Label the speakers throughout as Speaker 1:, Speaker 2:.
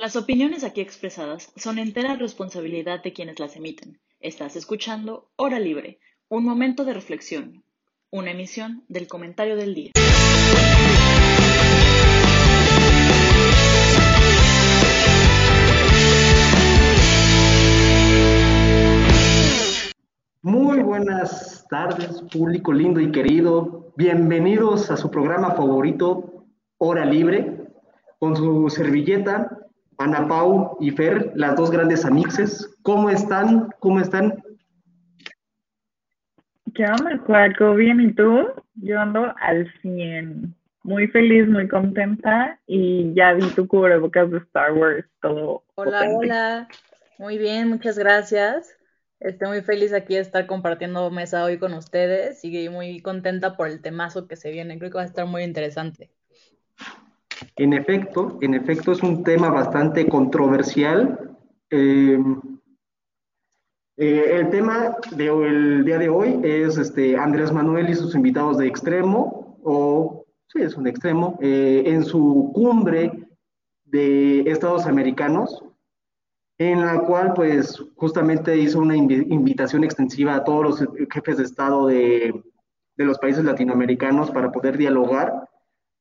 Speaker 1: Las opiniones aquí expresadas son entera responsabilidad de quienes las emiten. Estás escuchando Hora Libre, un momento de reflexión, una emisión del comentario del día.
Speaker 2: Muy buenas tardes, público lindo y querido. Bienvenidos a su programa favorito, Hora Libre, con su servilleta Ana Pau y Fer, las dos grandes amixes. ¿Cómo están? ¿Cómo están?
Speaker 3: ¿Qué onda, Cuaco? Bien, ¿y tú? Yo ando al 100. Muy feliz, muy contenta y ya vi tu cubrebocas de Star Wars, todo.
Speaker 4: Hola, hola. Muy bien, muchas gracias. Estoy muy feliz aquí de estar compartiendo mesa hoy con ustedes y muy contenta por el temazo que se viene. Creo que va a estar muy interesante.
Speaker 2: En efecto, en efecto es un tema bastante controversial. Eh, eh, el tema del día de hoy es este, Andrés Manuel y sus invitados de extremo, o sí, es un extremo, eh, en su cumbre de Estados Americanos, en la cual pues justamente hizo una invitación extensiva a todos los jefes de Estado de, de los países latinoamericanos para poder dialogar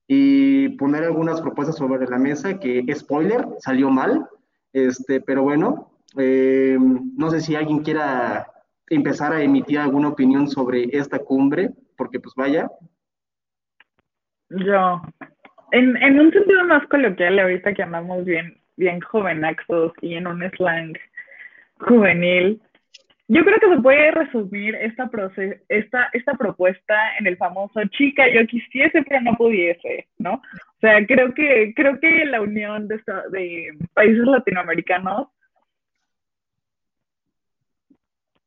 Speaker 2: y poner algunas propuestas sobre la mesa que, spoiler, salió mal, este, pero bueno, eh, no sé si alguien quiera empezar a emitir alguna opinión sobre esta cumbre, porque pues vaya.
Speaker 3: Yo, en, en un sentido más coloquial, ahorita que andamos bien, bien jovenaxos y en un slang juvenil, yo creo que se puede resumir esta, esta, esta propuesta en el famoso chica, yo quisiese pero no pudiese, ¿no? O sea, creo que, creo que la unión de, de países latinoamericanos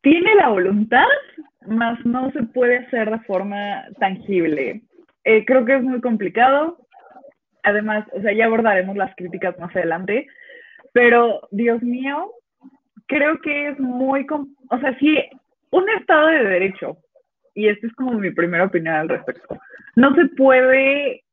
Speaker 3: tiene la voluntad, mas no se puede hacer de forma tangible. Eh, creo que es muy complicado. Además, o sea, ya abordaremos las críticas más adelante, pero Dios mío, creo que es muy, o sea, si un Estado de Derecho, y esta es como mi primera opinión al respecto, no se puede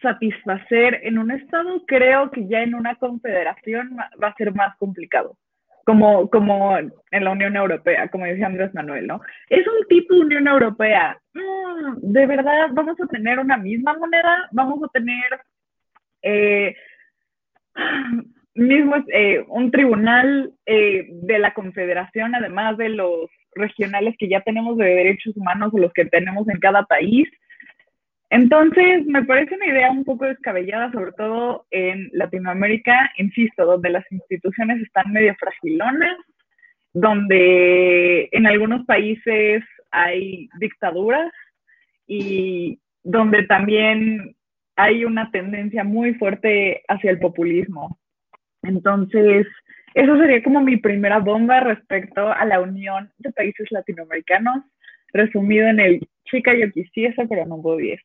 Speaker 3: satisfacer en un Estado, creo que ya en una confederación va a ser más complicado. Como, como en la Unión Europea, como decía Andrés Manuel, ¿no? Es un tipo de Unión Europea. Mm, de verdad, vamos a tener una misma moneda, vamos a tener eh, mismo eh, un tribunal eh, de la Confederación, además de los regionales que ya tenemos de derechos humanos o los que tenemos en cada país. Entonces, me parece una idea un poco descabellada, sobre todo en Latinoamérica, insisto, donde las instituciones están medio fragilonas, donde en algunos países hay dictaduras y donde también hay una tendencia muy fuerte hacia el populismo. Entonces, eso sería como mi primera bomba respecto a la unión de países latinoamericanos, resumido en el chica yo quisiese, pero no pudiese.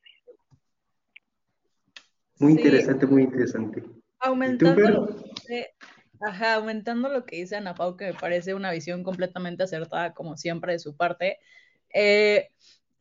Speaker 2: Muy interesante, muy interesante.
Speaker 4: Aumentando lo, que, ajá, aumentando lo que dice Ana Pau, que me parece una visión completamente acertada, como siempre, de su parte. Eh,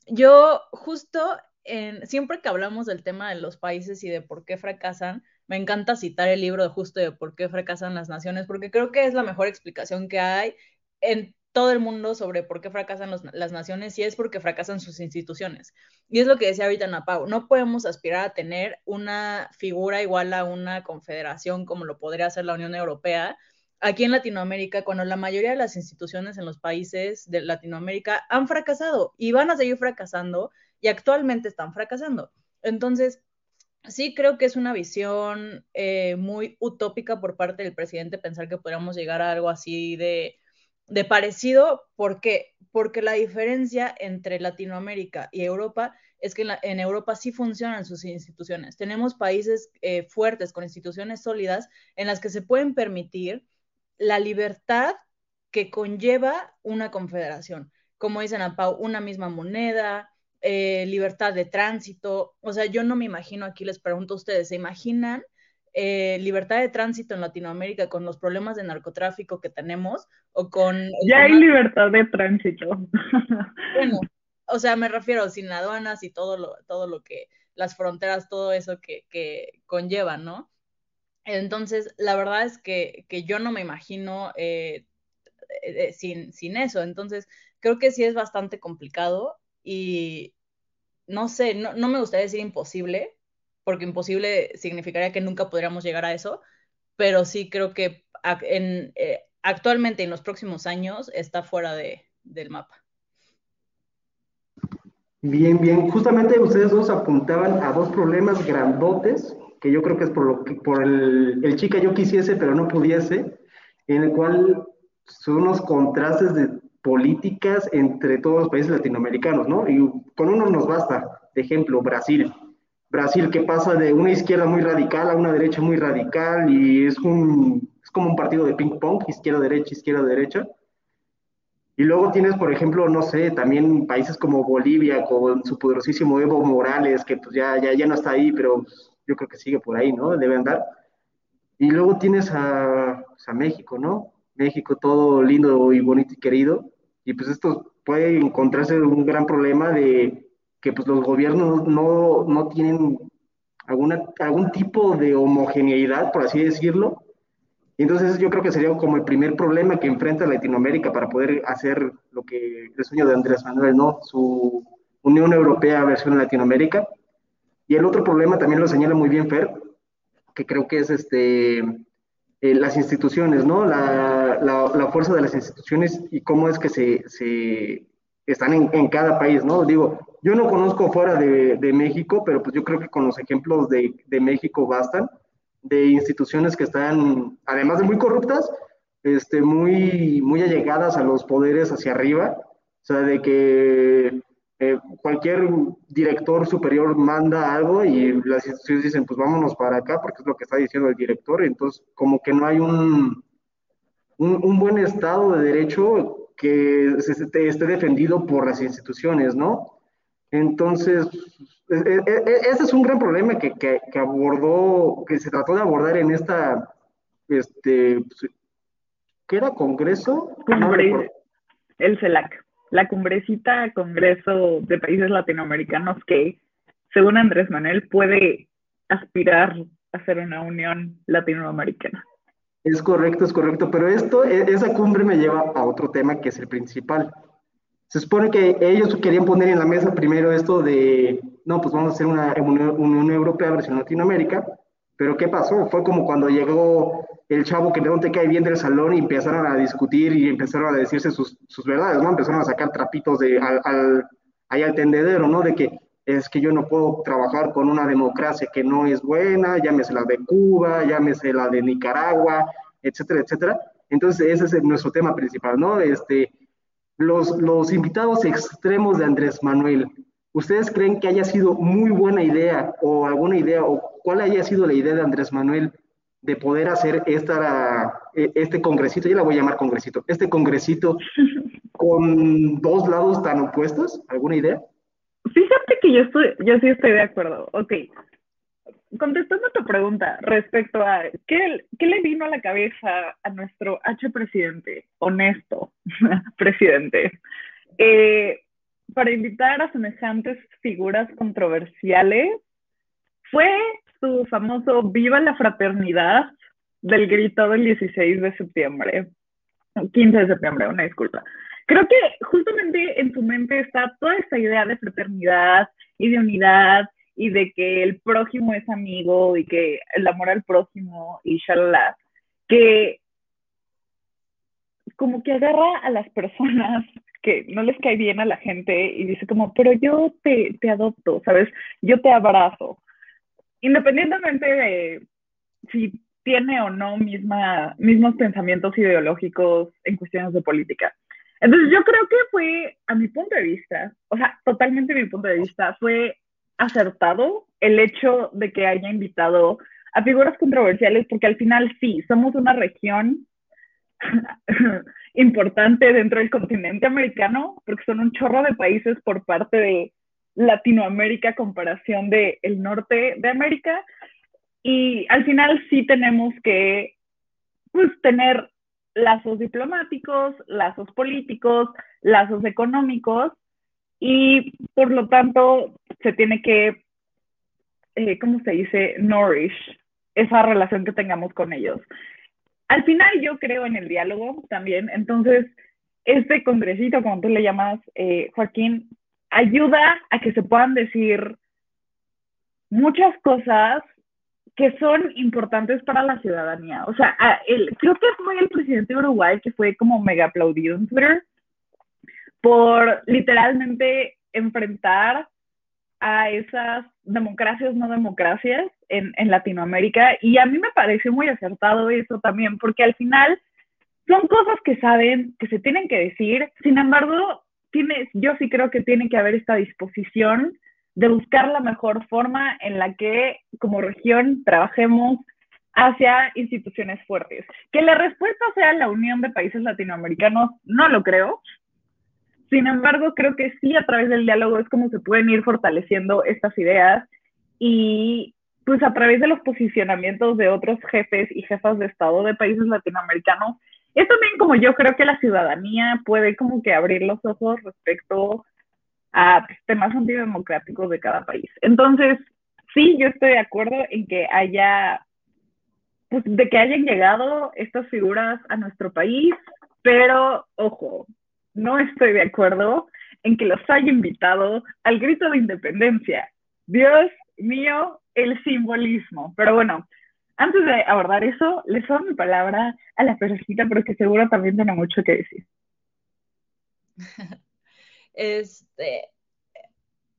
Speaker 4: yo justo en, siempre que hablamos del tema de los países y de por qué fracasan, me encanta citar el libro de justo de por qué fracasan las naciones, porque creo que es la mejor explicación que hay en todo el mundo sobre por qué fracasan las naciones y es porque fracasan sus instituciones. Y es lo que decía ahorita Napau, no podemos aspirar a tener una figura igual a una confederación como lo podría hacer la Unión Europea aquí en Latinoamérica, cuando la mayoría de las instituciones en los países de Latinoamérica han fracasado y van a seguir fracasando y actualmente están fracasando. Entonces, sí creo que es una visión eh, muy utópica por parte del presidente pensar que podríamos llegar a algo así de, parecido. ¿Por qué? Porque la diferencia entre Latinoamérica y Europa es que en, Europa sí funcionan sus instituciones. Tenemos países eh, fuertes con instituciones sólidas en las que se pueden permitir la libertad que conlleva una confederación. Como dicen a Pau, una misma moneda, eh, libertad de tránsito. O sea, yo no me imagino, aquí les pregunto a ustedes, ¿se imaginan eh, libertad de tránsito en Latinoamérica con los problemas de narcotráfico que tenemos o con...
Speaker 3: Ya hay libertad de tránsito.
Speaker 4: Bueno, o sea, me refiero sin aduanas y todo lo, todo lo que, las fronteras, todo eso que, que conllevan, ¿no? Entonces, la verdad es que, yo no me imagino eh, eh, sin, sin eso. Entonces, creo que sí es bastante complicado y no sé, no, no me gustaría decir imposible, porque imposible significaría que nunca podríamos llegar a eso, pero sí creo que en, eh, actualmente en los próximos años está fuera de, del mapa.
Speaker 2: Bien, bien. Justamente ustedes dos apuntaban a dos problemas grandotes, que yo creo que es por lo que, por el, el chica yo quisiese, pero no pudiese, en el cual son unos contrastes de políticas entre todos los países latinoamericanos, ¿no? Y con uno nos basta. De ejemplo, Brasil. Brasil que pasa de una izquierda muy radical a una derecha muy radical y es, un, es como un partido de ping pong, izquierda-derecha, izquierda-derecha. Y luego tienes, por ejemplo, no sé, también países como Bolivia con su poderosísimo Evo Morales, que pues ya, ya, ya no está ahí, pero yo creo que sigue por ahí, ¿no? Debe andar. Y luego tienes a, pues, a México, ¿no? México todo lindo y bonito y querido. Y pues esto puede encontrarse un gran problema de que pues los gobiernos no, no tienen alguna, algún tipo de homogeneidad, por así decirlo. Y entonces yo creo que sería como el primer problema que enfrenta Latinoamérica para poder hacer lo que el sueño de Andrés Manuel, ¿no? Su Unión Europea versión Latinoamérica. Y el otro problema también lo señala muy bien Fer, que creo que es este, eh, las instituciones, ¿no? La, la, fuerza de las instituciones y cómo es que se, se están en, en, cada país, ¿no? Digo, yo no conozco fuera de, de, México, pero pues yo creo que con los ejemplos de, de, México bastan, de instituciones que están, además de muy corruptas, este, muy, muy allegadas a los poderes hacia arriba, o sea, de que eh, cualquier director superior manda algo y las instituciones dicen, pues vámonos para acá porque es lo que está diciendo el director. Entonces, como que no hay un, un, buen estado de derecho que esté, esté, defendido por las instituciones, ¿no? Entonces, e, e, e, ese es un gran problema que, que, que, abordó, que se trató de abordar en esta, este, pues, ¿qué era? ¿Congreso?
Speaker 3: el CELAC la cumbrecita Congreso de Países Latinoamericanos que, según Andrés Manuel, puede aspirar a ser una unión latinoamericana.
Speaker 2: Es correcto, es correcto, pero esto, e, esa cumbre me lleva a otro tema que es el principal. Se supone que ellos querían poner en la mesa primero esto de, no, pues vamos a hacer una Unión Europea versión Latinoamérica, pero ¿qué pasó? Fue como cuando llegó el chavo que no te cae bien del salón y empezaron a discutir y empezaron a decirse sus, verdades, ¿no? Empezaron a sacar trapitos de, al, al, ahí al tendedero, ¿no? De que es que yo no puedo trabajar con una democracia que no es buena, llámese la de Cuba, llámese la de Nicaragua, etcétera, etcétera. Entonces, ese es nuestro tema principal, ¿no? Este, los, los invitados extremos de Andrés Manuel, ¿ustedes creen que haya sido muy buena idea o alguna idea o cuál haya sido la idea de Andrés Manuel de poder hacer esta, e, este congresito, yo la voy a llamar congresito, este congresito con dos lados tan opuestos? ¿Alguna idea?
Speaker 3: Fíjate que yo, estoy, yo sí estoy de acuerdo. Ok. Contestando a tu pregunta respecto a qué, qué le vino a la cabeza a nuestro H presidente, honesto presidente, eh, para invitar a semejantes figuras controversiales, fue su famoso Viva la Fraternidad del grito del 16 de septiembre, 15 de septiembre, una disculpa. Creo que justamente en su mente está toda esta idea de fraternidad y de unidad y de que el prójimo es amigo y que el amor al prójimo y shalala, que como que agarra a las personas que no les cae bien a la gente y dice como, pero yo te, te adopto, ¿sabes? Yo te abrazo independientemente de si tiene o no misma, mismos pensamientos ideológicos en cuestiones de política. Entonces yo creo que fue, a mi punto de vista, o sea, totalmente mi punto de vista, fue acertado el hecho de que haya invitado a figuras controversiales, porque al final sí, somos una región importante dentro del continente americano, porque son un chorro de países por parte de Latinoamérica comparación de el norte de América. Y al final sí tenemos que pues, tener lazos diplomáticos, lazos políticos, lazos económicos y por lo tanto se tiene que, eh, ¿cómo se dice? Nourish esa relación que tengamos con ellos. Al final yo creo en el diálogo también, entonces este congresito, como tú le llamas, eh, Joaquín, ayuda a que se puedan decir muchas cosas que son importantes para la ciudadanía. O sea, creo que fue el presidente de Uruguay que fue como mega aplaudido en Twitter por literalmente enfrentar a esas democracias no democracias en, en, Latinoamérica y a mí me pareció muy acertado eso también, porque al final son cosas que saben, que se tienen que decir, sin embargo, tiene, yo sí creo que tiene que haber esta disposición de buscar la mejor forma en la que como región trabajemos hacia instituciones fuertes. Que la respuesta sea la unión de países latinoamericanos, no lo creo, sin embargo, creo que sí, a través del diálogo es como se pueden ir fortaleciendo estas ideas y pues a través de los posicionamientos de otros jefes y jefas de Estado de países latinoamericanos, es también como yo creo que la ciudadanía puede como que abrir los ojos respecto a temas antidemocráticos de cada país. Entonces, sí, yo estoy de acuerdo en que haya, pues de que hayan llegado estas figuras a nuestro país, pero ojo, no estoy de acuerdo en que los haya invitado al grito de independencia. Dios mío, el simbolismo. Pero bueno, antes de abordar eso, les doy mi palabra a la persona porque seguro también tiene mucho que decir.
Speaker 4: Este,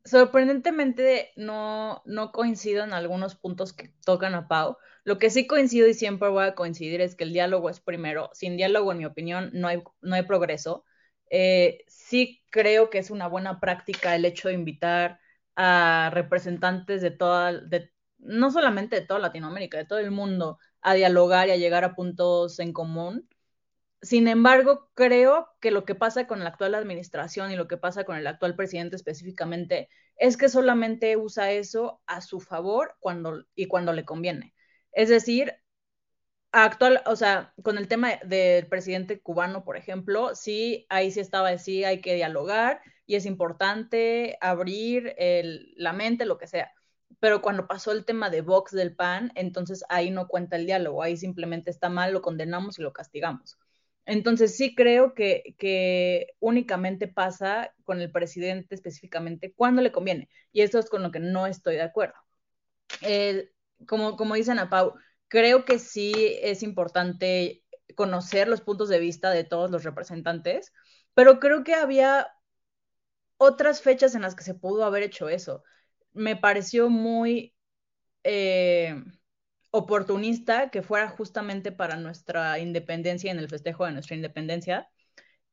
Speaker 4: sorprendentemente no, no coincido en algunos puntos que tocan a Pau. Lo que sí coincido y siempre voy a coincidir es que el diálogo es primero. Sin diálogo, en mi opinión, no hay, no hay progreso. Eh, sí creo que es una buena práctica el hecho de invitar a representantes de toda, de, no solamente de toda Latinoamérica, de todo el mundo, a dialogar y a llegar a puntos en común. Sin embargo, creo que lo que pasa con la actual administración y lo que pasa con el actual presidente específicamente es que solamente usa eso a su favor cuando y cuando le conviene. Es decir, actual, o sea, con el tema del presidente cubano, por ejemplo, sí, ahí sí estaba, sí, hay que dialogar y es importante abrir la mente, lo que sea. Pero cuando pasó el tema de Vox del PAN, entonces ahí no cuenta el diálogo, ahí simplemente está mal, lo condenamos y lo castigamos. Entonces sí creo que, únicamente pasa con el presidente específicamente cuando le conviene. Y eso es con lo que no estoy de acuerdo. como, como dice Ana Pau, creo que sí es importante conocer los puntos de vista de todos los representantes, pero creo que había otras fechas en las que se pudo haber hecho eso. Me pareció muy eh, oportunista que fuera justamente para nuestra independencia en el festejo de nuestra independencia.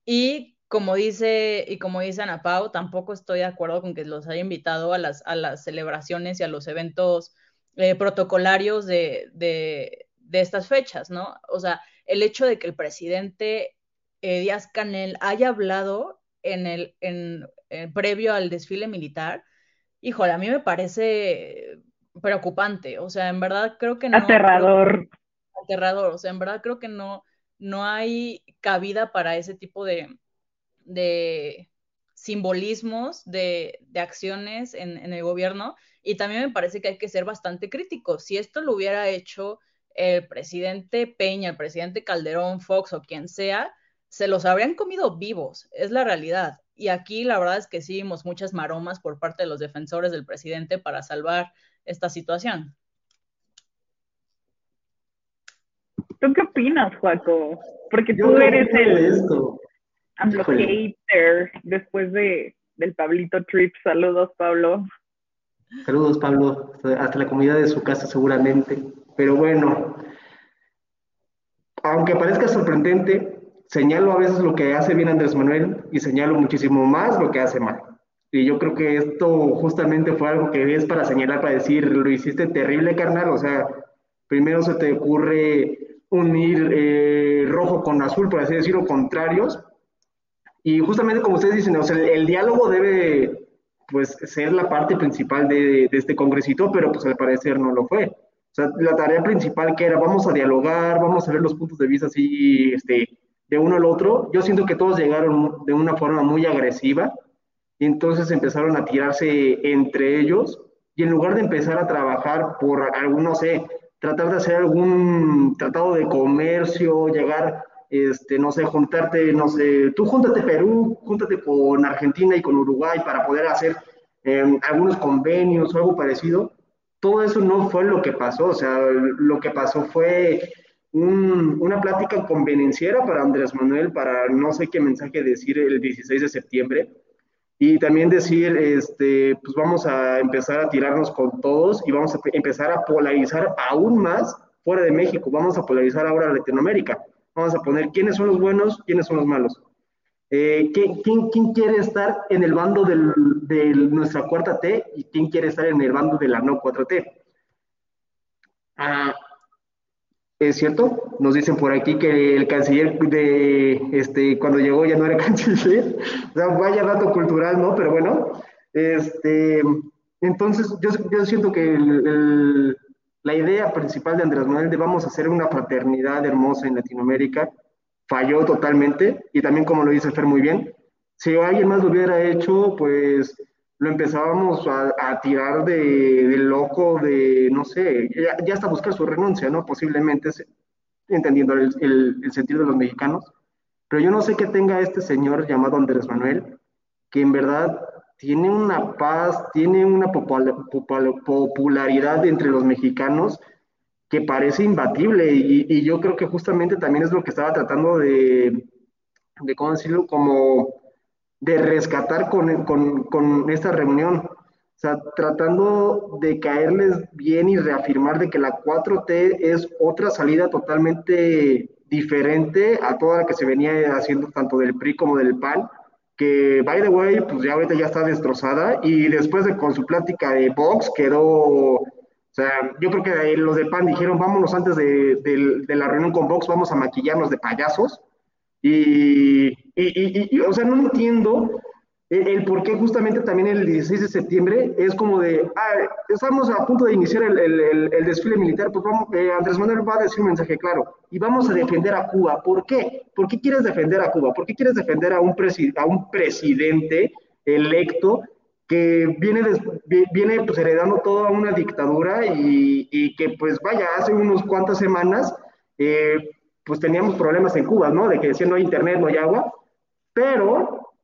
Speaker 4: Y como dice, y como dice Ana Pau, tampoco estoy de acuerdo con que los haya invitado a las, a las celebraciones y a los eventos eh, protocolarios de, de, estas fechas, ¿no? O sea, el hecho de que el presidente eh, Díaz Canel haya hablado en el, en, eh, previo al desfile militar, híjole, a mí me parece preocupante, o sea, en verdad creo que no.
Speaker 3: Aterrador.
Speaker 4: aterrador, o sea, en verdad creo que no, no hay cabida para ese tipo de, de simbolismos, de, de acciones en, en el gobierno y también me parece que hay que ser bastante críticos. Si esto lo hubiera hecho el presidente Peña, el presidente Calderón, Fox o quien sea, se los habrían comido vivos, es la realidad. Y aquí la verdad es que sí vimos muchas maromas por parte de los defensores del presidente para salvar esta situación.
Speaker 3: ¿Tú qué opinas, Juaco? Porque tú eres el hater después de, del Pablito Trip. Saludos, Pablo.
Speaker 2: Saludos, Pablo, hasta la comunidad de su casa seguramente. Pero bueno, aunque parezca sorprendente, señalo a veces lo que hace bien Andrés Manuel y señalo muchísimo más lo que hace mal. Y yo creo que esto justamente fue algo que es para señalar, para decir, lo hiciste terrible, carnal. O sea, primero se te ocurre unir eh, rojo con azul, por así decirlo, contrarios. Y justamente como ustedes dicen, o sea, el diálogo debe pues ser la parte principal de, de, este congresito, pero pues al parecer no lo fue. O sea, la tarea principal que era, vamos a dialogar, vamos a ver los puntos de vista así, este, de uno al otro, yo siento que todos llegaron de una forma muy agresiva y entonces empezaron a tirarse entre ellos y en lugar de empezar a trabajar por algún, no sé, tratar de hacer algún tratado de comercio, llegar, este, no sé, juntarte, no sé, tú júntate Perú, júntate con Argentina y con Uruguay para poder hacer em, algunos convenios o algo parecido. Todo eso no fue lo que pasó, o sea, lo que pasó fue una plática convenenciera para Andrés Manuel, para no sé qué mensaje decir el 16 de septiembre, y también decir, este, pues vamos a empezar a tirarnos con todos y vamos a empezar a polarizar aún más fuera de México, vamos a polarizar ahora Latinoamérica, vamos a poner quiénes son los buenos, quiénes son los malos. Eh, ¿quién, quién, quiere estar en el bando de nuestra cuarta T y quién quiere estar en el bando de la no 4T? Ah, es cierto, nos dicen por aquí que el canciller de este cuando llegó ya no era canciller, o sea, vaya dato cultural, ¿no? Pero bueno, este, entonces yo, yo siento que la idea principal de Andrés Manuel de vamos a hacer una fraternidad hermosa en Latinoamérica falló totalmente y también como lo dice Fer muy bien, si alguien más lo hubiera hecho, pues lo empezábamos a, tirar de, loco, de, no sé, ya, hasta buscar su renuncia, ¿no? Posiblemente, entendiendo el, el, sentido de los mexicanos. Pero yo no sé qué tenga este señor llamado Andrés Manuel, que en verdad tiene una paz, tiene una popularidad entre los mexicanos que parece imbatible y, y, yo creo que justamente también es lo que estaba tratando de, de ¿cómo decirlo? Como de rescatar con, con, con, esta reunión. O sea, tratando de caerles bien y reafirmar de que la 4T es otra salida totalmente diferente a toda la que se venía haciendo tanto del PRI como del PAN, que, by the way, pues ya ahorita ya está destrozada y después de con su plática de Vox quedó, o sea, yo creo que los del PAN dijeron, vámonos antes de, de la reunión con Vox, vamos a maquillarnos de payasos y, y, o sea, no entiendo el, por qué justamente también el 16 de septiembre es como de, ah, estamos a punto de iniciar el, el, el desfile militar, pues vamos, eh, Andrés Manuel va a decir un mensaje claro, y vamos a defender a Cuba. ¿Por qué? ¿Por qué quieres defender a Cuba? ¿Por qué quieres defender a un, a un presidente electo que viene, viene pues, heredando toda una dictadura y, y, que pues vaya, hace unos cuantas semanas eh, pues teníamos problemas en Cuba, ¿no? De que decían no hay internet, no hay agua, pero,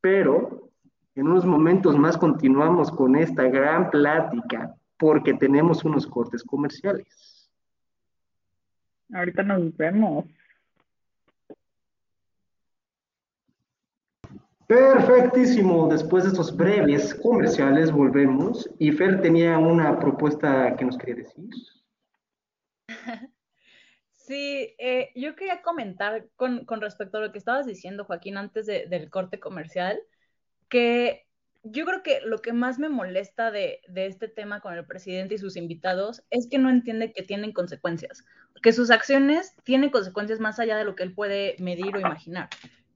Speaker 2: pero, en unos momentos más continuamos con esta gran plática porque tenemos unos cortes comerciales.
Speaker 3: Ahorita nos vemos.
Speaker 2: Perfectísimo. Después de estos breves comerciales volvemos. Y Fer tenía una propuesta que nos quería decir.
Speaker 4: Sí, eh, yo quería comentar con, respecto a lo que estabas diciendo, Joaquín, antes del corte comercial, que yo creo que lo que más me molesta de, este tema con el presidente y sus invitados es que no entiende que tienen consecuencias, que sus acciones tienen consecuencias más allá de lo que él puede medir o imaginar.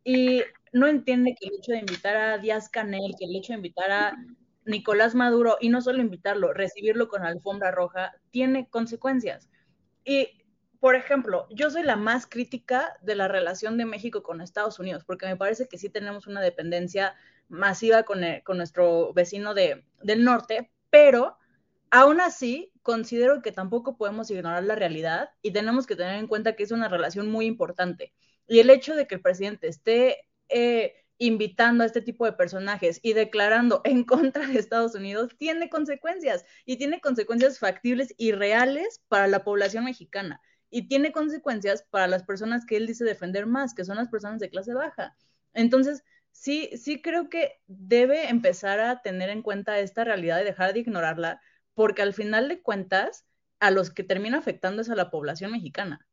Speaker 4: Y no entiende que el hecho de invitar a Díaz Canel, que el hecho de invitar a Nicolás Maduro, y no solo invitarlo, recibirlo con alfombra roja, tiene consecuencias. Y por ejemplo, yo soy la más crítica de la relación de México con Estados Unidos, porque me parece que sí tenemos una dependencia masiva con, nuestro vecino del norte, pero aún así considero que tampoco podemos ignorar la realidad y tenemos que tener en cuenta que es una relación muy importante. Y el hecho de que el presidente esté eh, invitando a este tipo de personajes y declarando en contra de Estados Unidos tiene consecuencias y tiene consecuencias factibles y reales para la población mexicana y tiene consecuencias para las personas que él dice defender más, que son las personas de clase baja. Entonces, sí, sí creo que debe empezar a tener en cuenta esta realidad y dejar de ignorarla, porque al final de cuentas, a los que termina afectando es a la población mexicana.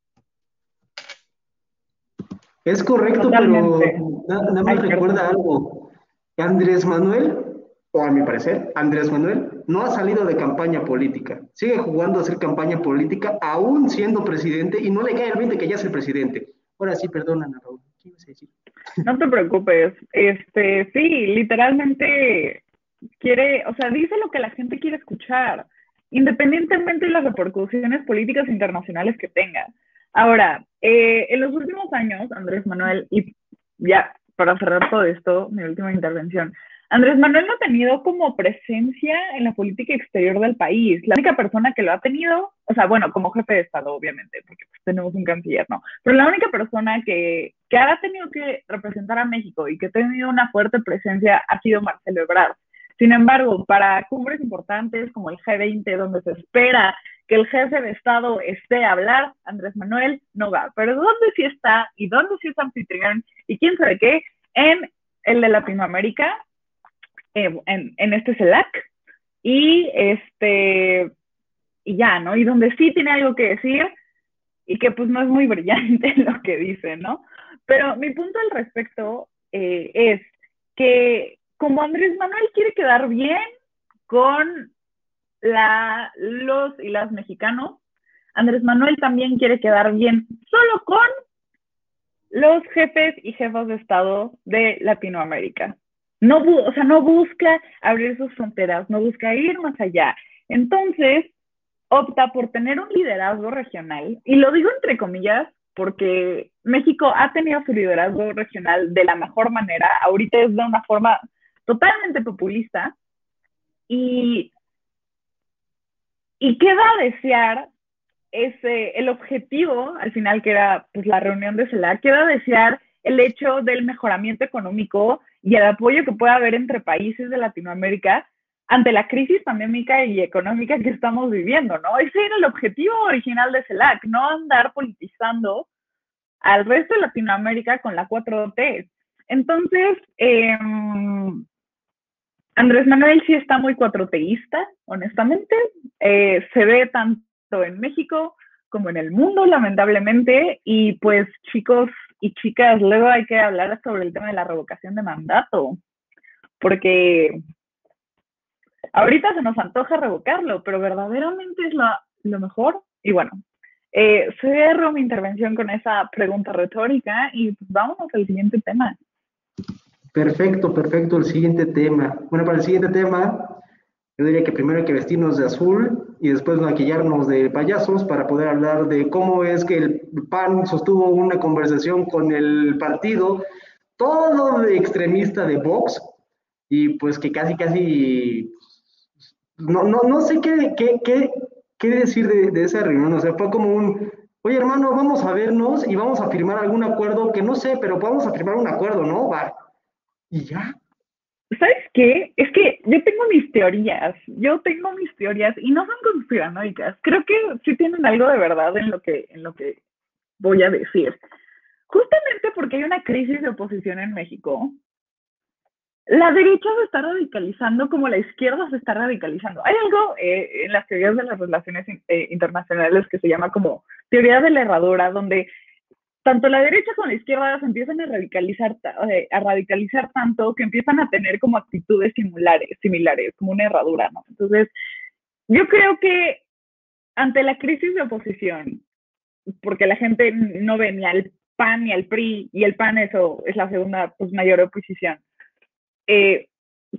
Speaker 2: Es correcto, pero nada, más recuerda algo. Andrés Manuel o a mi parecer, Andrés Manuel no ha salido de campaña política. Sigue jugando a hacer campaña política aún siendo presidente y no le cae el 20 que ya es el presidente. Ahora sí, perdona, Raúl. ¿Qué ibas a decir?
Speaker 3: No te preocupes. Este, sí, literalmente quiere, o sea, dice lo que la gente quiere escuchar, independientemente de las repercusiones políticas internacionales que tenga. Ahora, eh, en los últimos años, Andrés Manuel, y ya para cerrar todo esto, mi última intervención, Andrés Manuel no ha tenido como presencia en la política exterior del país. La única persona que lo ha tenido, o sea, bueno, como jefe de Estado, obviamente, porque pues, tenemos un canciller, ¿no? Pero la única persona que, que ha tenido que representar a México y que ha tenido una fuerte presencia ha sido Marcelo Ebrard. Sin embargo, para cumbres importantes como el G20, donde se espera que el jefe de Estado esté a hablar, Andrés Manuel no va. Pero ¿dónde sí está y dónde sí es anfitrión y quién sabe qué? En el de Latinoamérica, eh, en, en, este CELAC, y este, y ya, ¿no? Y donde sí tiene algo que decir y que pues no es muy brillante lo que dice, ¿no? Pero mi punto al respecto eh, es que como Andrés Manuel quiere quedar bien con la, los y las mexicanos, Andrés Manuel también quiere quedar bien solo con los jefes y jefas de Estado de Latinoamérica. No, busca abrir sus fronteras, no busca ir más allá. Entonces, opta por tener un liderazgo regional, y lo digo entre comillas porque México ha tenido su liderazgo regional de la mejor manera, ahorita es de una forma totalmente populista, y y queda a desear ese, el objetivo, al final que era pues, la reunión de CELAC, queda a desear el hecho del mejoramiento económico y el apoyo que pueda haber entre países de Latinoamérica ante la crisis pandémica y económica que estamos viviendo, ¿no? Ese era el objetivo original de CELAC, no andar politizando al resto de Latinoamérica con la 4T. Entonces, eh, Andrés Manuel sí está muy cuatroteísta, honestamente. Eh, se ve tanto en México como en el mundo, lamentablemente. Y pues, chicos y chicas, luego hay que hablar sobre el tema de la revocación de mandato, porque ahorita se nos antoja revocarlo, pero verdaderamente es lo, mejor. Y bueno, eh, cierro mi intervención con esa pregunta retórica y pues vámonos al siguiente tema.
Speaker 2: Perfecto, perfecto. El siguiente tema. Bueno, para el siguiente tema, yo diría que primero hay que vestirnos de azul y después maquillarnos de payasos para poder hablar de cómo es que el PAN sostuvo una conversación con el partido, todo de extremista de Vox, y pues que casi, casi, no, no, no sé qué, qué, qué, qué decir de, de esa reunión. O sea, fue como un, oye hermano, vamos a vernos y vamos a firmar algún acuerdo, que no sé, pero vamos a firmar un acuerdo, ¿no? Va y ya.
Speaker 3: ¿Sabes qué? Es que yo tengo mis teorías, yo tengo mis teorías y no son conspiranoicas. Creo que sí tienen algo de verdad en lo que, en lo que voy a decir. Justamente porque hay una crisis de oposición en México, la derecha se está radicalizando como la izquierda se está radicalizando. Hay algo eh, en las teorías de las relaciones eh, internacionales que se llama como teoría de la herradura, donde tanto la derecha como la izquierda se empiezan a radicalizar, tanto que empiezan a tener como actitudes similares, similares, como una herradura, ¿no? Entonces, yo creo que ante la crisis de oposición, porque la gente no ve ni al PAN ni al PRI, y el PAN eso es la segunda pues, mayor oposición, eh,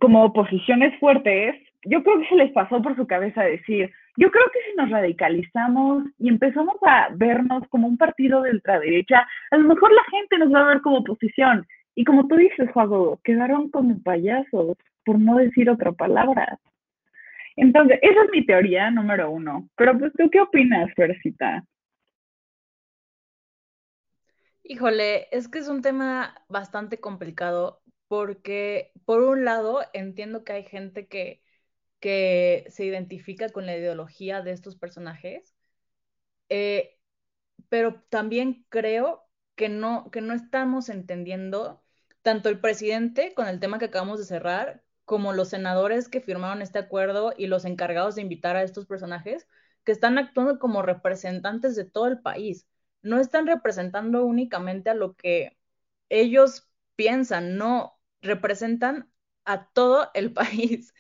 Speaker 3: como oposiciones fuertes, yo creo que se les pasó por su cabeza decir, yo creo que si nos radicalizamos y empezamos a vernos como un partido de ultraderecha, a lo mejor la gente nos va a ver como oposición. Y como tú dices, Juago, quedaron como payasos, por no decir otra palabra. Entonces, esa es mi teoría número uno. Pero pues, ¿tú qué opinas, Fersita?
Speaker 4: Híjole, es que es un tema bastante complicado porque, por un lado, entiendo que hay gente que que se identifica con la ideología de estos personajes, eh, pero también creo que no, que no estamos entendiendo tanto el presidente con el tema que acabamos de cerrar, como los senadores que firmaron este acuerdo y los encargados de invitar a estos personajes, que están actuando como representantes de todo el país. No están representando únicamente a lo que ellos piensan, no, representan a todo el país.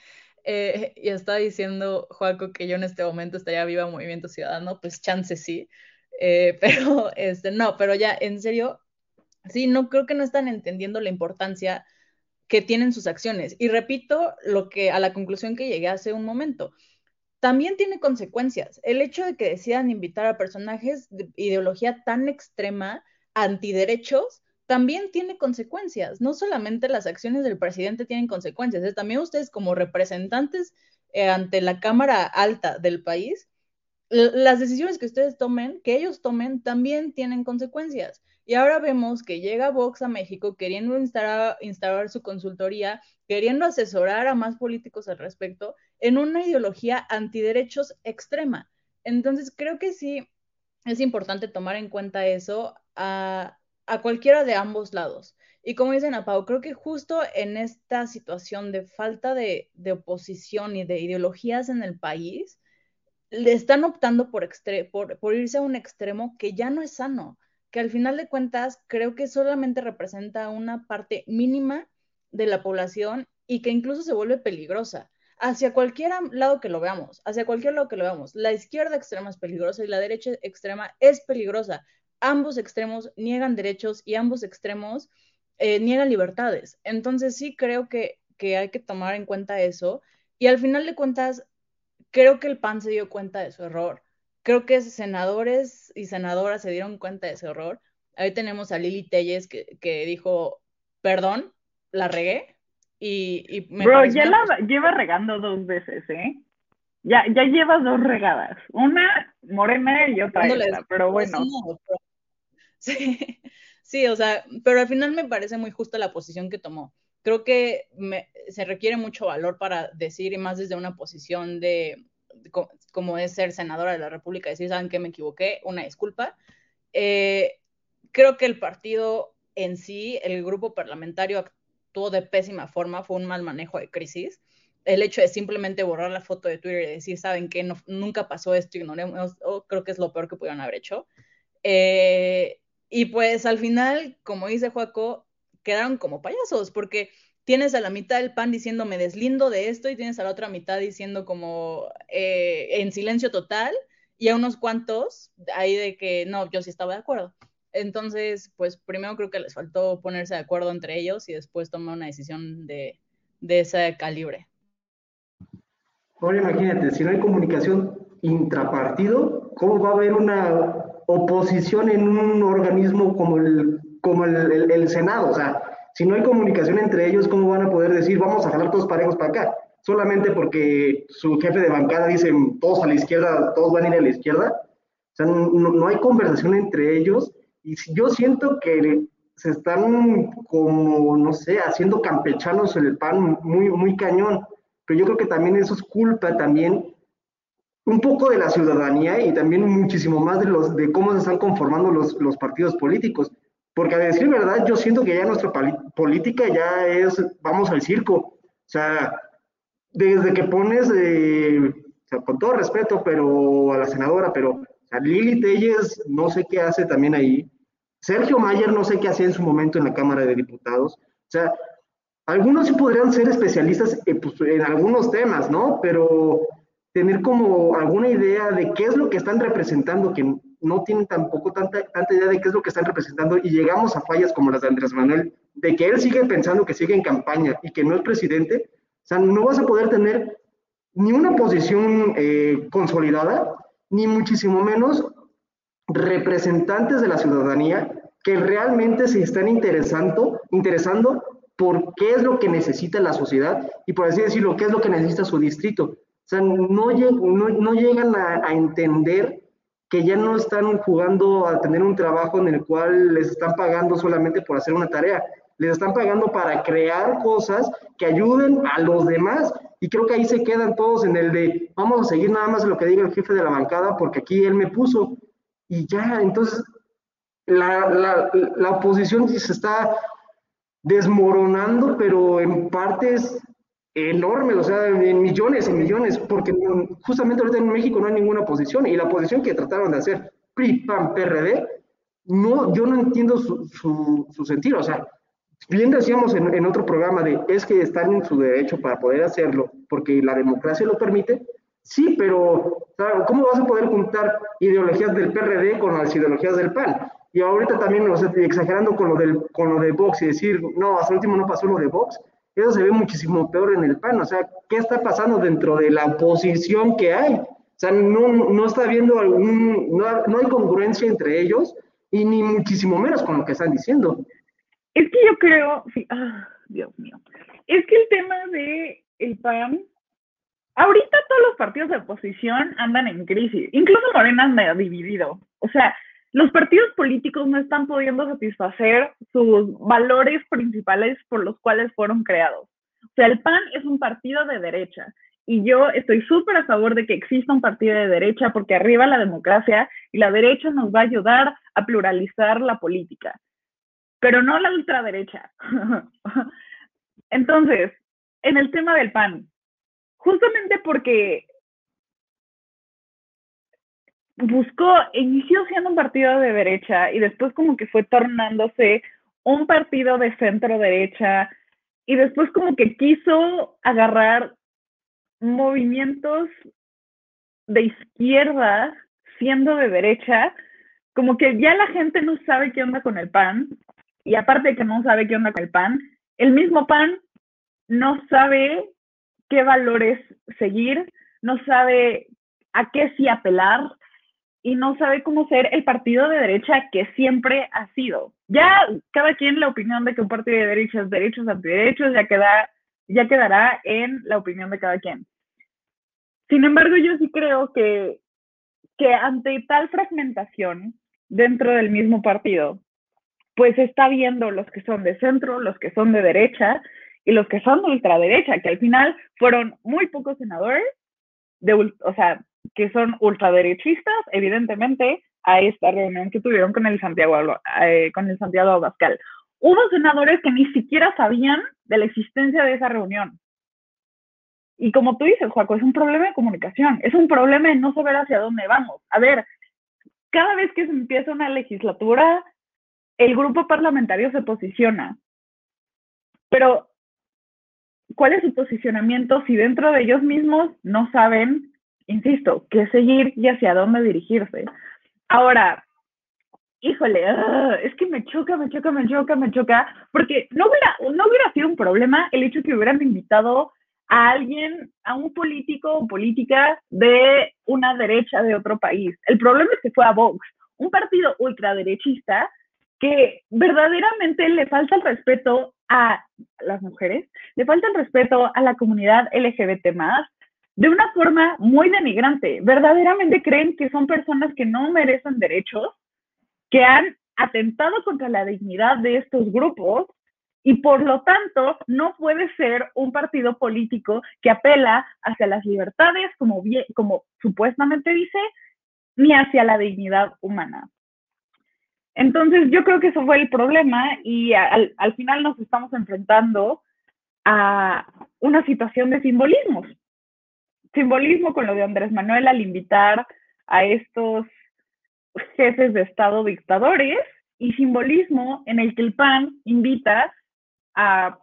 Speaker 4: Eh, y está diciendo Joaco que yo en este momento estaría viva Movimiento Ciudadano, pues chance sí, eh, pero este, no, pero ya en serio, sí, no creo que no están entendiendo la importancia que tienen sus acciones. Y repito lo que a la conclusión que llegué hace un momento. También tiene consecuencias. El hecho de que decidan invitar a personajes de ideología tan extrema, antiderechos, también tiene consecuencias. No solamente las acciones del presidente tienen consecuencias, también ustedes como representantes eh, ante la Cámara Alta del país, las decisiones que ustedes tomen, que ellos tomen, también tienen consecuencias. Y ahora vemos que llega Vox a México queriendo instalar, instalar su consultoría, queriendo asesorar a más políticos al respecto, en una ideología antiderechos extrema. Entonces, creo que sí es importante tomar en cuenta eso a, cualquiera de ambos lados. Y como dicen a Pau, creo que justo en esta situación de falta de, oposición y de ideologías en el país, le están optando por, por, irse a un extremo que ya no es sano, que al final de cuentas creo que solamente representa una parte mínima de la población y que incluso se vuelve peligrosa hacia cualquier lado que lo veamos, hacia cualquier lado que lo veamos. La izquierda extrema es peligrosa y la derecha extrema es peligrosa. Ambos extremos niegan derechos y ambos extremos eh, niegan libertades. Entonces sí creo que, que hay que tomar en cuenta eso. Y al final de cuentas, creo que el PAN se dio cuenta de su error. Creo que senadores y senadoras se dieron cuenta de ese error. Ahí tenemos a Lili Telles que, que dijo, perdón, la regué, y,
Speaker 3: Bro, ya la lleva regando dos veces, ¿eh? Ya, ya llevas dos regadas. Una morena y otra esta, pero bueno.
Speaker 4: Sí, sí, o sea, pero al final me parece muy justa la posición que tomó. Creo que se requiere mucho valor para decir, y más desde una posición de, como es ser senadora de la República, decir, ¿saben qué? Me equivoqué, una disculpa. Eh, creo que el partido en sí, el grupo parlamentario actuó de pésima forma, fue un mal manejo de crisis. El hecho de simplemente borrar la foto de Twitter y decir, ¿saben? No, nunca pasó esto, ignoremos, creo que es lo peor que pudieron haber hecho. Eh, y pues al final, como dice Joaco, quedaron como payasos, porque tienes a la mitad del pan diciendo me deslindo de esto y tienes a la otra mitad diciendo como eh, en silencio total y a unos cuantos ahí de que no, yo sí estaba de acuerdo. Entonces, pues primero creo que les faltó ponerse de acuerdo entre ellos y después tomar una decisión de, ese calibre.
Speaker 2: Ahora imagínate, si no hay comunicación intrapartido, ¿cómo va a haber una oposición en un organismo como el, como el, Senado? O sea, si no hay comunicación entre ellos, ¿cómo van a poder decir vamos a jalar todos parejos para acá? Solamente porque su jefe de bancada dice todos a la izquierda, todos van a ir a la izquierda. O sea, no hay conversación entre ellos y yo siento que se están como, no sé, haciendo campechanos el pan muy, muy cañón. Pero yo creo que también eso es culpa también un poco de la ciudadanía y también muchísimo más de, los, de cómo se están conformando los, los partidos políticos. Porque a decir verdad, yo siento que ya nuestra política ya es, vamos al circo. O sea, desde que pones, eh, o sea, con todo respeto, pero a la senadora, pero a Lili Telles, no sé qué hace también ahí. Sergio Mayer, no sé qué hacía en su momento en la Cámara de Diputados. O sea, algunos sí podrían ser especialistas en, pues, en algunos temas, ¿no? Pero tener como alguna idea de qué es lo que están representando, que no tienen tampoco tanta, tanta idea de qué es lo que están representando y llegamos a fallas como las de Andrés Manuel, de que él sigue pensando que sigue en campaña y que no es presidente, o sea, no vas a poder tener ni una posición eh, consolidada ni muchísimo menos representantes de la ciudadanía que realmente se están interesando, interesando por qué es lo que necesita la sociedad y por así decirlo, qué es lo que necesita su distrito. O sea, no, no, llegan a, a, entender que ya no están jugando a tener un trabajo en el cual les están pagando solamente por hacer una tarea, les están pagando para crear cosas que ayuden a los demás y creo que ahí se quedan todos en el de, vamos a seguir nada más lo que diga el jefe de la bancada porque aquí él me puso. Y ya, entonces la, la, la oposición se está desmoronando, pero en partes enormes, o sea, en millones y millones, porque justamente ahorita en México no hay ninguna oposición y la oposición que trataron de hacer PRI, PAN, PRD, no, yo no entiendo su, su, su sentido, o sea, Bien decíamos en, otro programa de es que están en su derecho para poder hacerlo, porque la democracia lo permite. Sí, pero ¿cómo vas a poder juntar ideologías del PRD con las ideologías del PAN? Y ahorita también o exagerando con lo, del, con lo de Vox y decir, no, hasta último no pasó lo de Vox, eso se ve muchísimo peor en el PAN. O sea, ¿qué está pasando dentro de la oposición que hay? O sea, no, no está habiendo algún, no, no hay congruencia entre ellos y ni muchísimo menos con lo que están diciendo.
Speaker 3: Es que yo creo, sí, ah, Dios mío, es que el tema de el PAN, ahorita todos los partidos de oposición andan en crisis, incluso Morena anda dividido. O sea, los partidos políticos no están pudiendo satisfacer sus valores principales por los cuales fueron creados. O sea, el PAN es un partido de derecha y yo estoy súper a favor de que exista un partido de derecha porque arriba la democracia y la derecha nos va a ayudar a pluralizar la política, pero no la ultraderecha. Entonces, en el tema del PAN, justamente porque buscó, inició siendo un partido de derecha y después como que fue tornándose un partido de centro derecha y después como que quiso agarrar movimientos de izquierda siendo de derecha, como que ya la gente no sabe qué onda con el PAN, y aparte de que no sabe qué onda con el PAN, el mismo PAN no sabe qué valores seguir, no sabe a qué sí apelar y no sabe cómo ser el partido de derecha que siempre ha sido. Ya cada quien la opinión de que un partido de derecha es derechos, antiderechos, ya, queda, ya quedará en la opinión de cada quien. Sin embargo, yo sí creo que, que ante tal fragmentación dentro del mismo partido, pues está viendo los que son de centro, los que son de derecha y los que son de ultraderecha, que al final fueron muy pocos senadores, de, o sea, que son ultraderechistas, evidentemente, a esta reunión que tuvieron con el Santiago, eh, con el Santiago Abascal. Hubo senadores que ni siquiera sabían de la existencia de esa reunión. Y como tú dices, Juaco, es un problema de comunicación, es un problema de no saber hacia dónde vamos. A ver, cada vez que se empieza una legislatura, el grupo parlamentario se posiciona. Pero, ¿cuál es su posicionamiento si dentro de ellos mismos no saben, insisto, qué seguir y hacia dónde dirigirse? Ahora, híjole, ah, es que me choca, me choca, me choca, me choca, porque no hubiera, no hubiera sido un problema el hecho que hubieran invitado a alguien, a un político o política de una derecha de otro país. El problema es que fue a Vox, un partido ultraderechista que verdaderamente le falta el respeto a las mujeres, le falta el respeto a la comunidad LGBT más, de una forma muy denigrante. Verdaderamente creen que son personas que no merecen derechos, que han atentado contra la dignidad de estos grupos y por lo tanto no puede ser un partido político que apela hacia las libertades, como, como supuestamente dice, ni hacia la dignidad humana. Entonces yo creo que eso fue el problema y al, al final nos estamos enfrentando a una situación de simbolismos. Simbolismo con lo de Andrés Manuel al invitar a estos jefes de Estado dictadores y simbolismo en el que el PAN invita a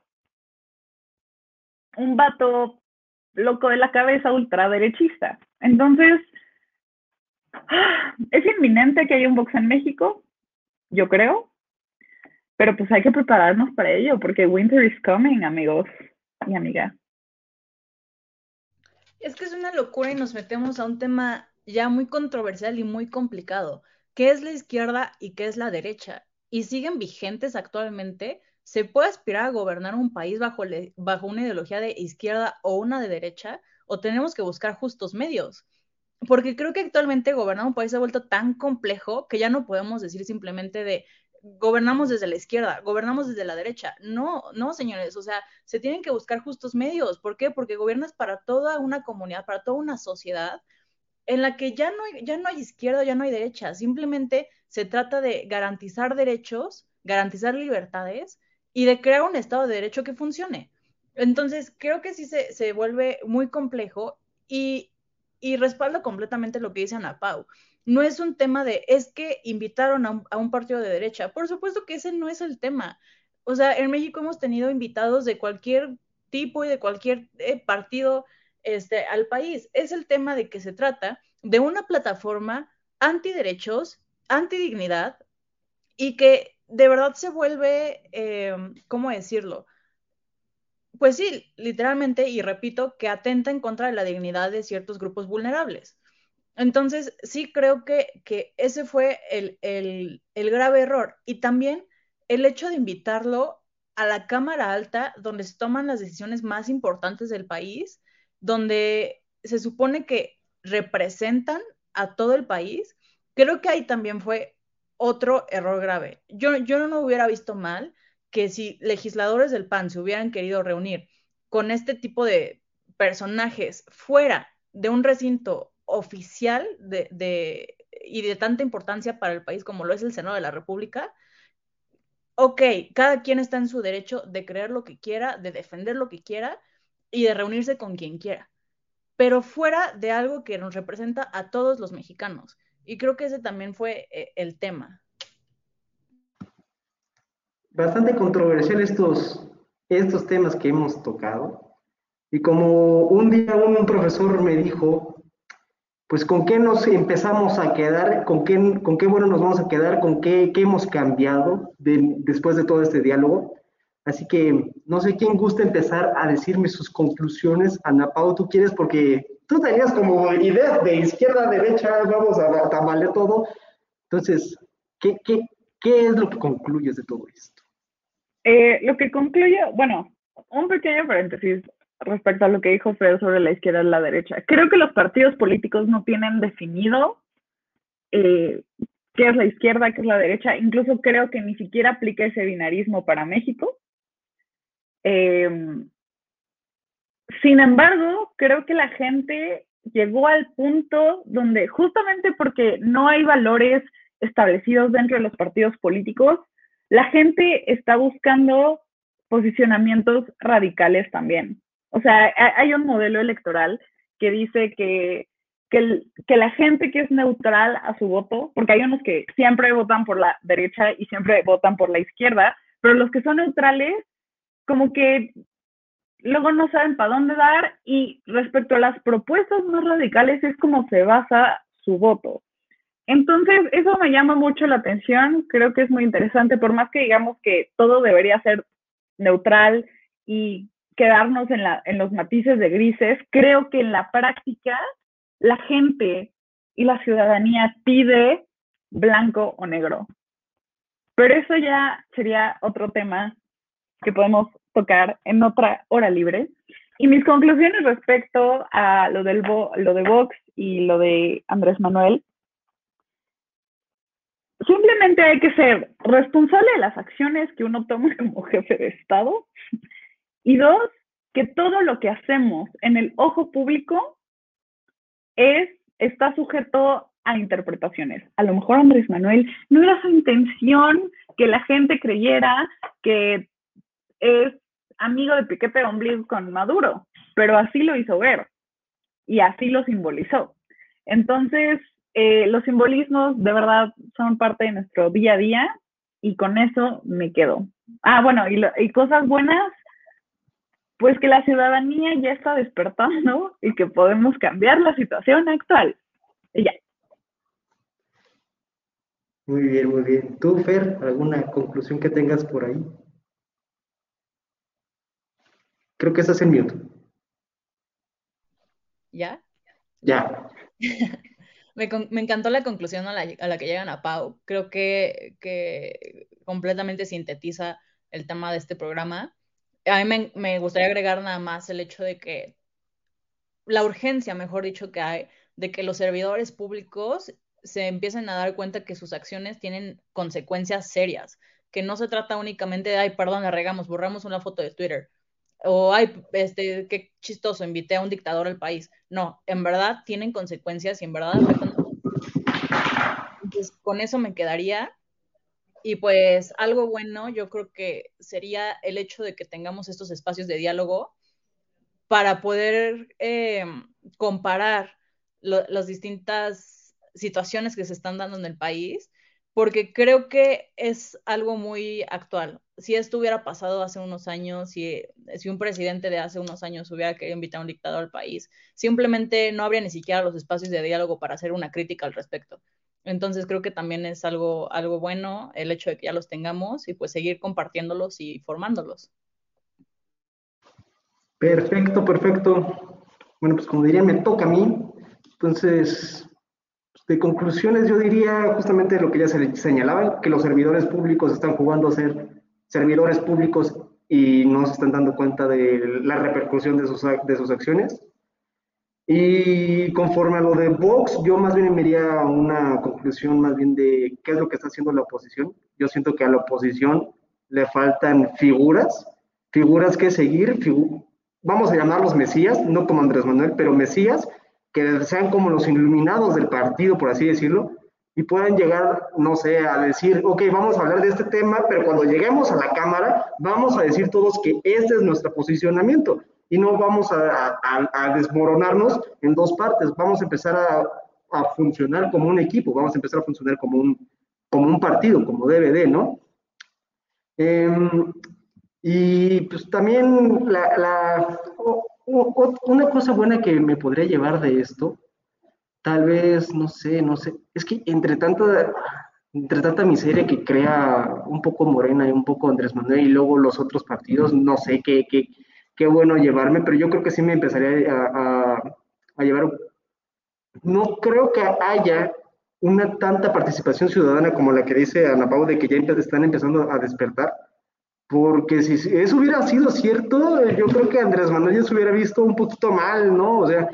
Speaker 3: un vato loco de la cabeza ultraderechista. Entonces, es inminente que haya un box en México, yo creo, pero pues hay que prepararnos para ello, porque winter is coming, amigos y amiga.
Speaker 4: Es que es una locura y nos metemos a un tema ya muy controversial y muy complicado. ¿Qué es la izquierda y qué es la derecha? Y siguen vigentes actualmente ¿Se puede aspirar a gobernar un país bajo, una ideología de izquierda o una de derecha? ¿O tenemos que buscar justos medios? Porque creo que actualmente gobernar un país se ha vuelto tan complejo que ya no podemos decir simplemente de gobernamos desde la izquierda, gobernamos desde la derecha. No, no, señores, o sea, se tienen que buscar justos medios. ¿Por qué? Porque gobiernas para toda una comunidad, para toda una sociedad en la que ya no, ya no hay izquierda, ya no hay derecha. Simplemente se trata de garantizar derechos, garantizar libertades y de crear un Estado de Derecho que funcione. Entonces, creo que sí se, vuelve muy complejo y, y respaldo completamente lo que dice Ana Pau. No es un tema de, es que invitaron a un, partido de derecha. Por supuesto que ese no es el tema. O sea, en México hemos tenido invitados de cualquier tipo y de cualquier eh, partido este, al país. Es el tema de que se trata de una plataforma antiderechos, antidignidad y que de verdad se vuelve, eh, ¿cómo decirlo? Pues sí, literalmente, y repito, que atenta en contra de la dignidad de ciertos grupos vulnerables. Entonces, sí creo que, que ese fue el, el, grave error. Y también el hecho de invitarlo a la Cámara Alta, donde se toman las decisiones más importantes del país, donde se supone que representan a todo el país, creo que ahí también fue otro error grave. Yo, yo no hubiera visto mal que si legisladores del PAN se hubieran querido reunir con este tipo de personajes fuera de un recinto oficial y de tanta importancia para el país como lo es el Senado de la República, ok, cada quien está en su derecho de creer lo que quiera, de defender lo que quiera y de reunirse con quien quiera, pero fuera de algo que nos representa a todos los mexicanos. Y creo que ese también fue eh, el tema.
Speaker 2: Bastante controversial estos, estos temas que hemos tocado. Y como un día un profesor me dijo, pues con qué nos empezamos a quedar, con qué, con qué bueno nos vamos a quedar, con qué, qué hemos cambiado después de todo este diálogo. Así que no sé quién gusta empezar a decirme sus conclusiones. Ana Pau, tú quieres, porque tú tenías como ideas de izquierda a derecha, vamos a tamale todo. Entonces, ¿qué, qué, qué es lo que concluyes de todo esto?
Speaker 3: Eh, lo que concluye, bueno, un pequeño paréntesis respecto a lo que dijo Fred sobre la izquierda y la derecha. Creo que los partidos políticos no tienen definido eh, qué es la izquierda, qué es la derecha. Incluso creo que ni siquiera aplica ese binarismo para México. Em, sin embargo, creo que la gente llegó al punto donde justamente porque no hay valores establecidos dentro de los partidos políticos, la gente está buscando posicionamientos radicales también. O sea, hay un modelo electoral que dice que, que, que, la gente que es neutral a su voto, porque hay unos que siempre votan por la derecha y siempre votan por la izquierda, pero los que son neutrales, como que luego no saben para dónde dar y respecto a las propuestas más radicales es como se basa su voto. Entonces, eso me llama mucho la atención, creo que es muy interesante, por más que digamos que todo debería ser neutral y quedarnos en, la, en los matices de grises, creo que en la práctica la gente y la ciudadanía pide blanco o negro. Pero eso ya sería otro tema que podemos tocar en otra hora libre. Y mis conclusiones respecto a lo, del lo de Vox y lo de Andrés Manuel simplemente hay que ser responsable de las acciones que uno toma como jefe de Estado. Y dos, que todo lo que hacemos en el ojo público es, está sujeto a interpretaciones. A lo mejor Andrés Manuel no era su intención que la gente creyera que es amigo de Piquete Ombligo con Maduro, pero así lo hizo ver y así lo simbolizó. Entonces, eh, los simbolismos de verdad son parte de nuestro día a día y con eso me quedo. Ah, bueno, y, cosas buenas, pues que la ciudadanía ya está despertando y que podemos cambiar la situación actual. Y ya.
Speaker 2: Muy bien, muy bien. ¿Tú, Fer, alguna conclusión que tengas por ahí? Creo que estás en mute.
Speaker 4: ¿Ya?
Speaker 2: Ya.
Speaker 4: Me, encantó la conclusión a la, que llegan a Pau. Creo que, que, completamente sintetiza el tema de este programa. A mí me, gustaría agregar nada más el hecho de que la urgencia, mejor dicho, que hay de que los servidores públicos se empiecen a dar cuenta que sus acciones tienen consecuencias serias, que no se trata únicamente de, ay, perdón, la regamos, borramos una foto de Twitter, o ay, este, qué chistoso, invité a un dictador al país. No, en verdad tienen consecuencias y en verdad afectan. Entonces, con eso me quedaría. Y pues algo bueno, yo creo que sería el hecho de que tengamos estos espacios de diálogo para poder eh, comparar las distintas situaciones que se están dando en el país porque creo que es algo muy actual. Si esto hubiera pasado hace unos años, si, si un presidente de hace unos años hubiera querido invitar a un dictador al país, simplemente no habría ni siquiera los espacios de diálogo para hacer una crítica al respecto. Entonces creo que también es algo, algo bueno el hecho de que ya los tengamos y pues seguir compartiéndolos y formándolos.
Speaker 2: Perfecto, perfecto. Bueno, pues como diría, me toca a mí. Entonces, de conclusiones yo diría justamente lo que ya se señalaba, que los servidores públicos están jugando a ser servidores públicos y no se están dando cuenta de la repercusión de sus, de sus acciones. Y conforme a lo de Vox, yo más bien me iría a una conclusión más bien de qué es lo que está haciendo la oposición. Yo siento que a la oposición le faltan figuras, figuras que seguir, vamos a llamarlos mesías, no como Andrés Manuel, pero mesías, que sean como los iluminados del partido, por así decirlo, y puedan llegar, no sé, a decir, ok, vamos a hablar de este tema, pero cuando lleguemos a la Cámara, vamos a decir todos que este es nuestro posicionamiento y no vamos a, a, desmoronarnos en dos partes, vamos a empezar a, a, funcionar como un equipo, vamos a empezar a funcionar como un, como un partido, como DVD, ¿no? Em, y pues también la, una cosa buena que me podría llevar de esto, tal vez, no sé, no sé, es que entre tanta, entre tanta miseria que crea un poco Morena y un poco Andrés Manuel y luego los otros partidos, no sé qué, qué, qué bueno llevarme, pero yo creo que sí me empezaría a, a, llevar. No creo que haya una tanta participación ciudadana como la que dice Ana Pau de que ya están empezando a despertar, porque si eso hubiera sido cierto, yo creo que Andrés Manuel ya se hubiera visto un poquito mal, ¿no? O sea,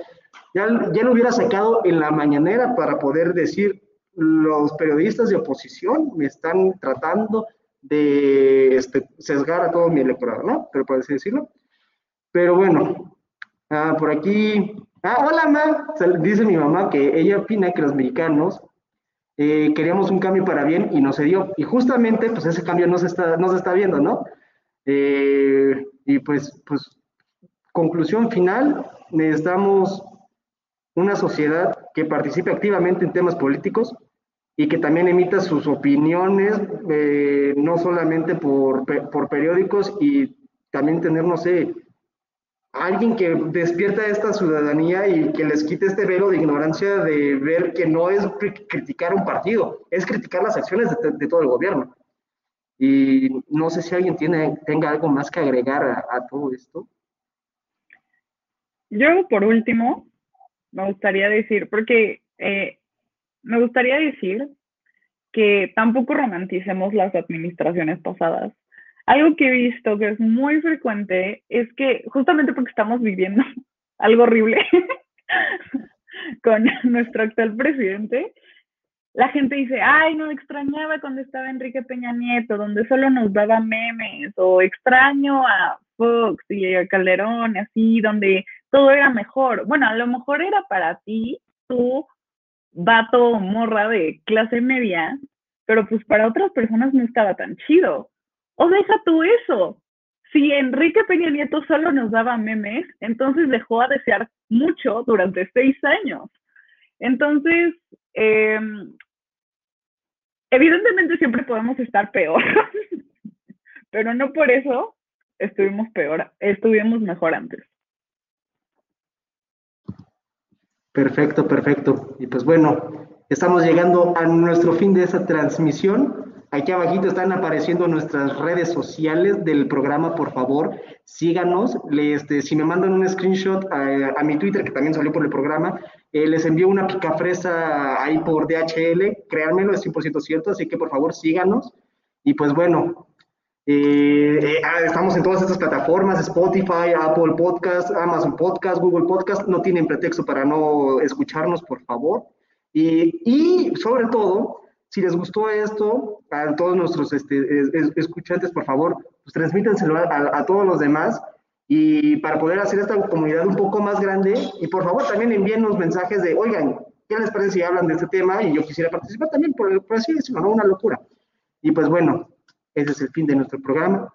Speaker 2: ya, ya lo hubiera sacado en la mañanera para poder decir, los periodistas de oposición me están tratando de este, sesgar a todo mi electorado, ¿no? Pero por así decirlo. Pero bueno, ah, por aquí. Ah, hola, ma. Dice mi mamá que ella opina que los mexicanos eh, queríamos un cambio para bien y no se dio. Y justamente, pues ese cambio no se está, no se está viendo, ¿no? Eh, y pues, pues, conclusión final, necesitamos una sociedad que participe activamente en temas políticos y que también emita sus opiniones, eh, no solamente por, por periódicos y también tener, no sé, alguien que despierta esta ciudadanía y que les quite este velo de ignorancia de ver que no es criticar un partido, es criticar las acciones de, todo el gobierno. Y no sé si alguien tiene, tenga algo más que agregar a, todo esto.
Speaker 3: Yo, por último, me gustaría decir, porque eh, me gustaría decir que tampoco romanticemos las administraciones pasadas. Algo que he visto que es muy frecuente es que justamente porque estamos viviendo algo horrible con nuestro actual presidente, la gente dice, ay, no extrañaba cuando estaba Enrique Peña Nieto, donde solo nos daba memes, o extraño a Fox y a Calderón, así, donde todo era mejor. Bueno, a lo mejor era para ti, tú, vato morra de clase media, pero pues para otras personas no estaba tan chido. O deja tú eso. Si Enrique Peña Nieto solo nos daba memes, entonces dejó a desear mucho durante seis años. Entonces, em, evidentemente siempre podemos estar peor, pero no por eso estuvimos peor, estuvimos mejor antes.
Speaker 2: Perfecto, perfecto. Y pues bueno, estamos llegando a nuestro fin de esa transmisión. Aquí abajito están apareciendo nuestras redes sociales del programa, por favor, síganos. este, si me mandan un screenshot a, mi Twitter, que también salió por el programa, eh, les envío una picafresa ahí por DHL, créanmelo, es 100% cierto, así que por favor síganos. Y pues bueno, eh, eh, ah, estamos en todas estas plataformas, Spotify, Apple Podcast, Amazon Podcast, Google Podcast, no tienen pretexto para no escucharnos, por favor. Y, y sobre todo, si les gustó esto, a todos nuestros este, escuchantes, por favor, pues transmítenselo a, todos los demás y para poder hacer esta comunidad un poco más grande. Y por favor, también envíennos mensajes de, oigan, ¿qué les parece si hablan de este tema? Y yo quisiera participar también, por, por así decirlo, ¿no? Una locura. Y pues bueno, ese es el fin de nuestro programa.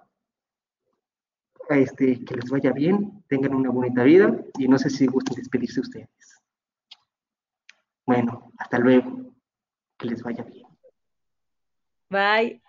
Speaker 2: Este, que les vaya bien, tengan una bonita vida y no sé si gusten despedirse ustedes. Bueno, hasta luego. Que les vaya bien.
Speaker 4: Bye.